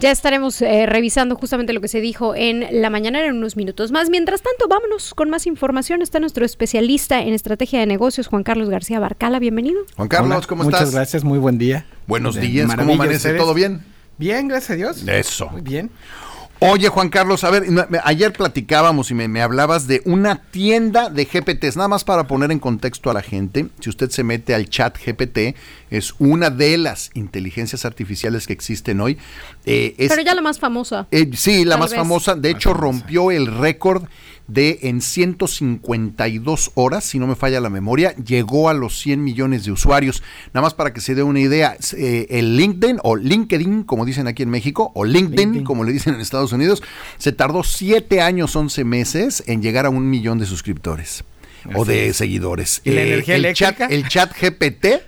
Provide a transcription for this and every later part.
Ya estaremos eh, revisando justamente lo que se dijo en la mañana en unos minutos más. Mientras tanto, vámonos con más información. Está nuestro especialista en estrategia de negocios, Juan Carlos García Barcala. Bienvenido. Juan Carlos, ¿cómo estás? Muchas gracias, muy buen día. Buenos días, ¿cómo amanece? ¿Todo bien? Bien, gracias a Dios. Eso. Muy bien. Oye, Juan Carlos, a ver, ayer platicábamos y me, hablabas de una tienda de GPTs, nada más para poner en contexto a la gente, si usted se mete al chat GPT, es una de las inteligencias artificiales que existen hoy. Eh, Pero ya la más famosa. Eh, sí, la más famosa, de hecho rompió el récord de en 152 horas, si no me falla la memoria, llegó a los 100 millones de usuarios. Nada más para que se dé una idea, eh, el LinkedIn o LinkedIn, como dicen aquí en México, o LinkedIn, como le dicen en Estados Unidos, se tardó 7 años, 11 meses en llegar a un millón de suscriptores o de seguidores. ¿Y la eh, energía el Chat, el chat GPT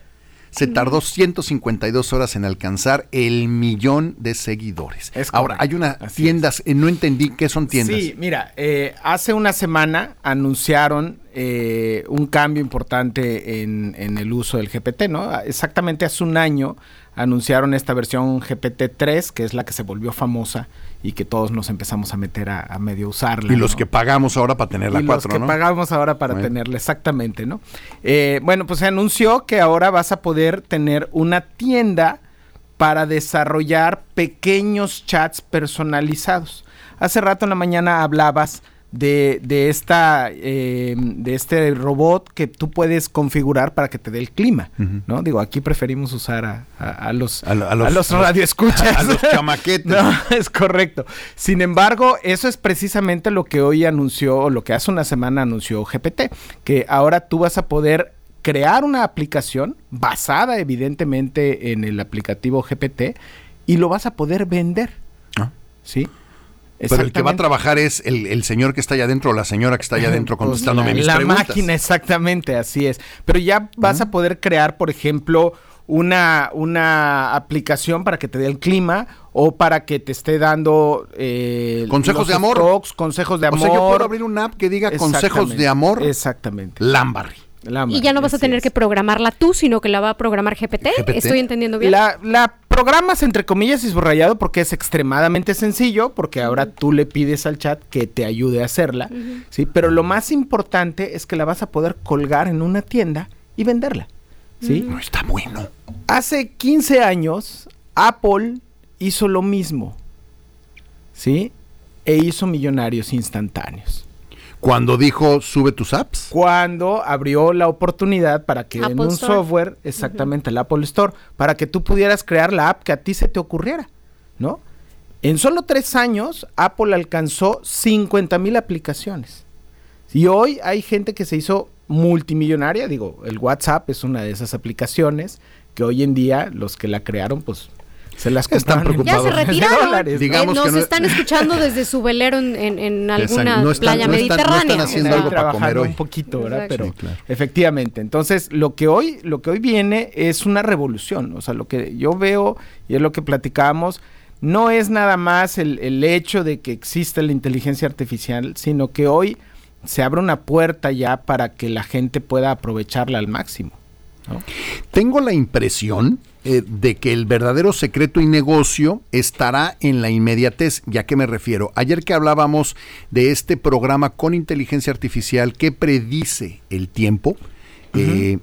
se tardó 152 horas en alcanzar el millón de seguidores. Ahora, hay unas tiendas, eh, no entendí qué son tiendas. Sí, mira, eh, hace una semana anunciaron eh, un cambio importante en, en, el uso del GPT, ¿no? Exactamente hace un año anunciaron esta versión GPT-3, que es la que se volvió famosa y que todos nos empezamos a meter a, medio usarla. Y los que pagamos ahora para tener la 4, los que pagamos ahora para tenerla, exactamente, ¿no? Eh, bueno, pues se anunció que ahora vas a poder tener una tienda para desarrollar pequeños chats personalizados. Hace rato en la mañana hablabas de, de, esta, eh, de este robot que tú puedes configurar para que te dé el clima, ¿no? Digo, aquí preferimos usar a, a, los, a, los, radioescuchas. A los chamaquetes. no, es correcto. Sin embargo, eso es precisamente lo que hoy anunció, o lo que hace una semana anunció GPT, que ahora tú vas a poder crear una aplicación basada evidentemente en el aplicativo GPT y lo vas a poder vender. Ah. ¿Sí? Pero el que va a trabajar es el, señor que está allá adentro o la señora que está allá adentro pues contestándome mis preguntas. La máquina, exactamente, así es. Pero ya vas a poder crear, por ejemplo, una, una aplicación para que te dé el clima o para que te esté dando eh, consejos de amor. consejos de amor. O sea, yo puedo abrir una app que diga consejos de amor. Exactamente. Lambarry y ya no vas a tener que programarla tú, sino que la va a programar GPT. ¿Estoy entendiendo bien? La, la, programas entre comillas y subrayado porque es extremadamente sencillo, porque ahora tú le pides al chat que te ayude a hacerla, ¿sí? Pero lo más importante es que la vas a poder colgar en una tienda y venderla, ¿sí? No está bueno. Hace 15 años, Apple hizo lo mismo, ¿sí? E hizo millonarios instantáneos. Cuando dijo sube tus apps. Cuando abrió la oportunidad para que en un software, exactamente el Apple Store, para que tú pudieras crear la app que a ti se te ocurriera, ¿no? En solo tres años, Apple alcanzó 50 mil aplicaciones. Y hoy hay gente que se hizo multimillonaria, digo, el WhatsApp es una de esas aplicaciones que hoy en día los que la crearon, pues se las están preocupados. Ya se retiraron. Digamos nos están escuchando desde su velero en, en, alguna playa mediterránea. Están, haciendo algo para comer hoy. un poquito, ¿verdad? Pero efectivamente. Entonces, lo que hoy lo que hoy viene es una revolución, o sea, lo que yo veo y es lo que platicábamos no es nada más el, el hecho de que existe la inteligencia artificial, sino que hoy se abre una puerta ya para que la gente pueda aprovecharla al máximo. Tengo la impresión eh, de que el verdadero secreto y negocio estará en la inmediatez. ¿Ya que me refiero? Ayer que hablábamos de este programa con inteligencia artificial que predice el tiempo, eh,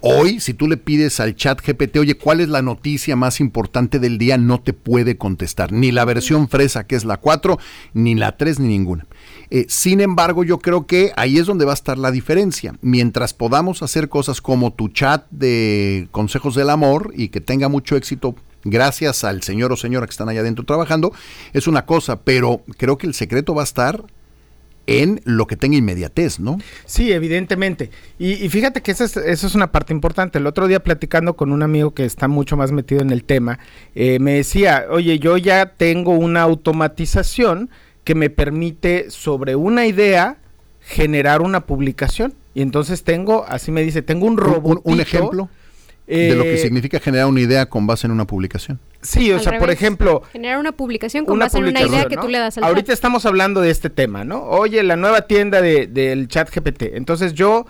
Hoy, si tú le pides al chat GPT, oye, ¿cuál es la noticia más importante del día? No te puede contestar. Ni la versión fresa, que es la 4, ni la 3, ni ninguna. Eh, sin embargo, yo creo que ahí es donde va a estar la diferencia. Mientras podamos hacer cosas como tu chat de consejos del amor y que tenga mucho éxito gracias al señor o señora que están allá adentro trabajando, es una cosa, pero creo que el secreto va a estar en lo que tenga inmediatez, ¿no? Sí, evidentemente. Y, fíjate que esa es, eso es una parte importante. El otro día platicando con un amigo que está mucho más metido en el tema, eh, me decía, oye, yo ya tengo una automatización que me permite sobre una idea generar una publicación. Y entonces tengo, así me dice, tengo un robot. ¿Un, ejemplo? De lo que eh, significa generar una idea con base en una publicación. Sí, o sea, por ejemplo... Generar una publicación con base en una idea que tú le das al Ahorita estamos hablando de este tema, ¿no? Oye, la nueva tienda del de, chat GPT. Entonces yo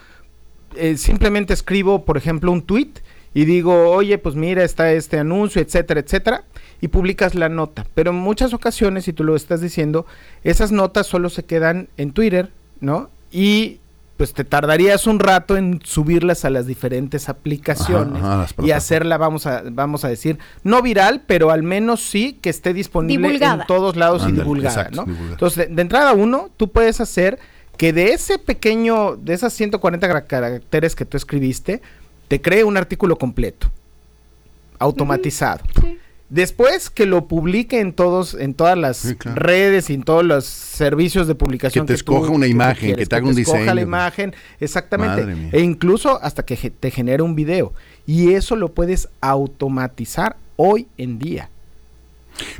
eh, simplemente escribo, por ejemplo, un tweet y digo, oye, pues mira, está este anuncio, etcétera, etcétera. y publicas la nota. Pero en muchas ocasiones, si tú lo estás diciendo, esas notas solo se quedan en Twitter, ¿no? Y pues te tardarías un rato en subirlas a las diferentes aplicaciones y hacerla, vamos a, vamos a decir, no viral, pero al menos sí que esté disponible en todos lados y divulgada, ¿no? Entonces, de, entrada uno, tú puedes hacer que de ese pequeño, de esas 140 caracteres que tú escribiste, te cree un artículo completo, automatizado. Después que lo publique en todos, en todas las redes y en todos los servicios de publicación. Que te escoja una imagen, que, te haga un diseño. Escoja la imagen, exactamente. E incluso hasta que te genere un video. Y eso lo puedes automatizar hoy en día.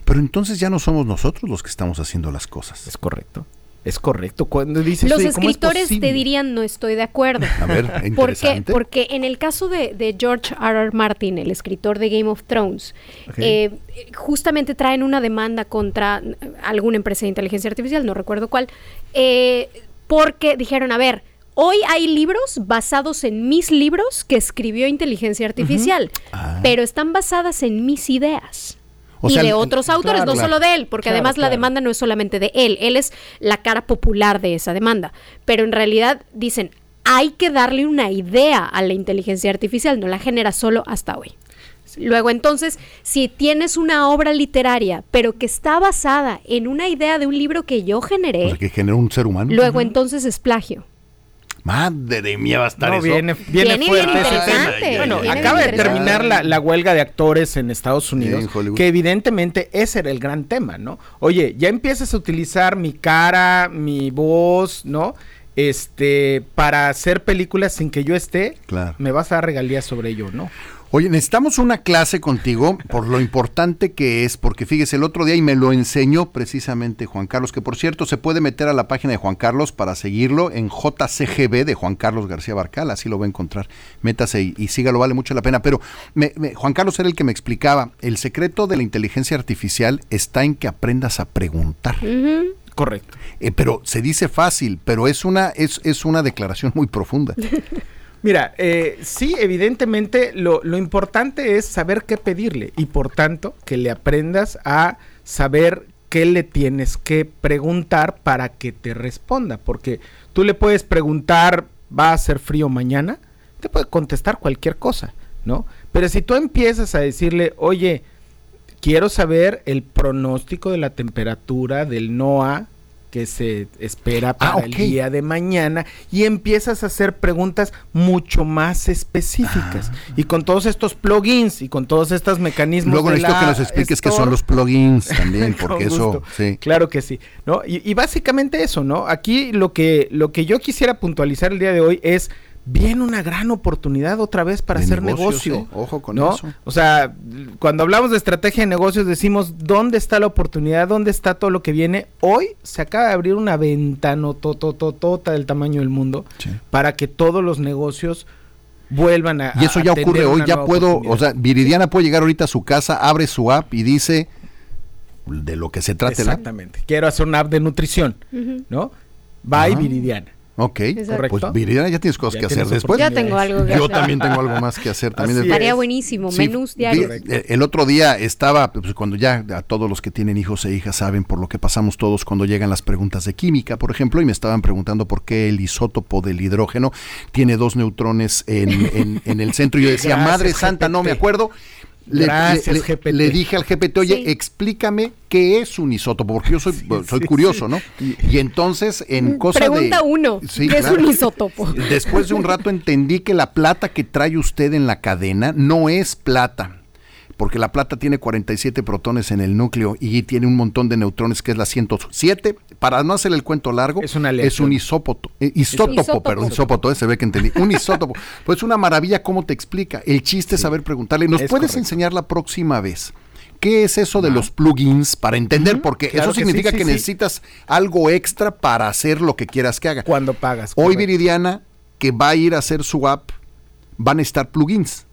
Pero entonces ya no somos nosotros los que estamos haciendo las cosas. Es correcto. Es correcto. Cuando dices, Los escritores te dirían no estoy de acuerdo. A ver. Porque, porque en el caso de, George R. R. Martin, el escritor de Game of Thrones, eh, justamente traen una demanda contra alguna empresa de inteligencia artificial, no recuerdo cuál, eh, porque dijeron, a ver, Hoy hay libros basados en mis libros que escribió inteligencia artificial, ah. pero están basadas en mis ideas y de otros autores, no solo de él, porque además la demanda no es solamente de él, él es la cara popular de esa demanda, pero en realidad dicen, hay que darle una idea a la inteligencia artificial, no la genera solo hasta hoy. Luego entonces, si tienes una obra literaria, pero que está basada en una idea de un libro que yo generé, que generó un ser humano, luego entonces es plagio. Madre mía, va a estar eso. Viene, viene, fuerte ese Bueno, acaba de terminar la, huelga de actores en Estados Unidos, que evidentemente ese era el gran tema, ¿no? Oye, ya empiezas a utilizar mi cara, mi voz, ¿no? Este, para hacer películas sin que yo esté, claro. me vas a dar regalías sobre ello, ¿no? Oye, necesitamos una clase contigo por lo importante que es, porque fíjese, el otro día y me lo enseñó precisamente Juan Carlos, que por cierto se puede meter a la página de Juan Carlos para seguirlo en JCGB de Juan Carlos García Barcal, así lo va a encontrar. Métase y, sígalo, vale mucho la pena. Pero Juan Carlos era el que me explicaba, el secreto de la inteligencia artificial está en que aprendas a preguntar. Correcto. Eh, pero se dice fácil, pero es una, es, es una declaración muy profunda. Mira, eh, sí, evidentemente lo, lo, importante es saber qué pedirle y por tanto que le aprendas a saber qué le tienes que preguntar para que te responda, porque tú le puedes preguntar, ¿va a ser frío mañana? Te puede contestar cualquier cosa, ¿no? Pero si tú empiezas a decirle, oye, quiero saber el pronóstico de la temperatura del NOAA que se espera ah, para el día de mañana y empiezas a hacer preguntas mucho más específicas. Ah. Y con todos estos plugins y con todos estos mecanismos. Luego necesito que nos expliques qué son los plugins también, porque eso. Sí. Claro que sí. ¿no? Y, y, básicamente eso, ¿no? Aquí lo que, lo que yo quisiera puntualizar el día de hoy es viene una gran oportunidad otra vez para hacer negocio. Ojo con eso. O sea, cuando hablamos de estrategia de negocios decimos dónde está la oportunidad, dónde está todo lo que viene. Hoy se acaba de abrir una ventana totototota del tamaño del mundo para que todos los negocios vuelvan a Y eso ya ocurre hoy, ya puedo, o sea, Viridiana puede llegar ahorita a su casa, abre su app y dice de lo que se trata Exactamente. Quiero hacer una app de nutrición, ¿no? Bye Viridiana Ok, pues Viridiana ya tienes cosas que hacer después. Ya tengo algo que Yo también tengo algo más que hacer. También Estaría buenísimo, menús diarios. Eh, el otro día estaba, pues, cuando ya a todos los que tienen hijos e hijas saben por lo que pasamos todos cuando llegan las preguntas de química, por ejemplo, y me estaban preguntando por qué el isótopo del hidrógeno tiene dos neutrones en, en, el centro. Y yo decía, Madre Santa, no me acuerdo. Le, le, dije al GPT, oye, explícame qué es un isótopo, porque yo soy, soy curioso, ¿no? Y, entonces, en mm, cosa Pregunta uno, ¿qué es un isótopo? Después de un rato entendí que la plata que trae usted en la cadena no es plata, porque la plata tiene 47 protones en el núcleo y tiene un montón de neutrones que es la 107. Para no hacer el cuento largo, es, un isópoto, eh, isótopo, perdón, isópoto, eh, se ve que entendí, un isótopo. pues una maravilla cómo te explica. El chiste es saber preguntarle. ¿Nos puedes enseñar la próxima vez? ¿Qué es eso de los plugins para entender? Porque eso significa que, necesitas algo extra para hacer lo que quieras que haga. Cuando pagas. Hoy Viridiana, que va a ir a hacer su app, van a estar plugins.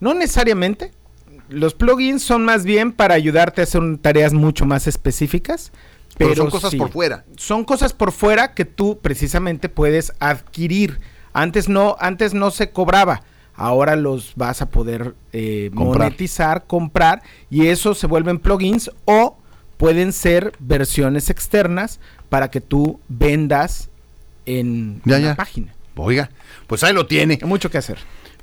No necesariamente los plugins son más bien para ayudarte a hacer tareas mucho más específicas. Pero, son cosas por fuera. Son cosas por fuera que tú precisamente puedes adquirir. Antes no, antes no se cobraba. ahora los vas a poder eh, monetizar, comprar y eso se vuelven plugins o pueden ser versiones externas para que tú vendas en la página. Oiga, pues ahí lo tiene. Hay mucho que hacer.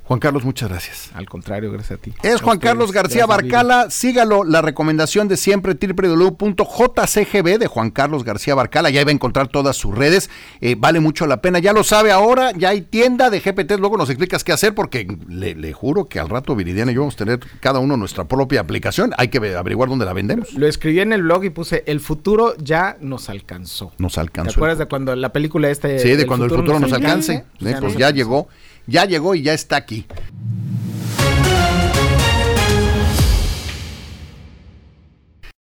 Juan Carlos, muchas gracias. Al contrario, gracias a ti. Es Juan Carlos García Barcala. Sígalo, la recomendación de siempre, www.jcgb de Juan Carlos García Barcala. Ya iba a encontrar todas sus redes. Eh, vale mucho la pena. Ya lo sabe ahora, ya hay tienda de GPT. Luego nos explicas qué hacer, porque le, juro que al rato Viridiana y yo vamos a tener cada uno nuestra propia aplicación. Hay que averiguar dónde la vendemos. Lo escribí en el blog y puse: El futuro ya nos alcanzó. Nos alcanzó. ¿Te acuerdas de cuando la película este. Sí, de cuando el futuro nos, alcance. pues ya llegó ya llegó y ya está aquí.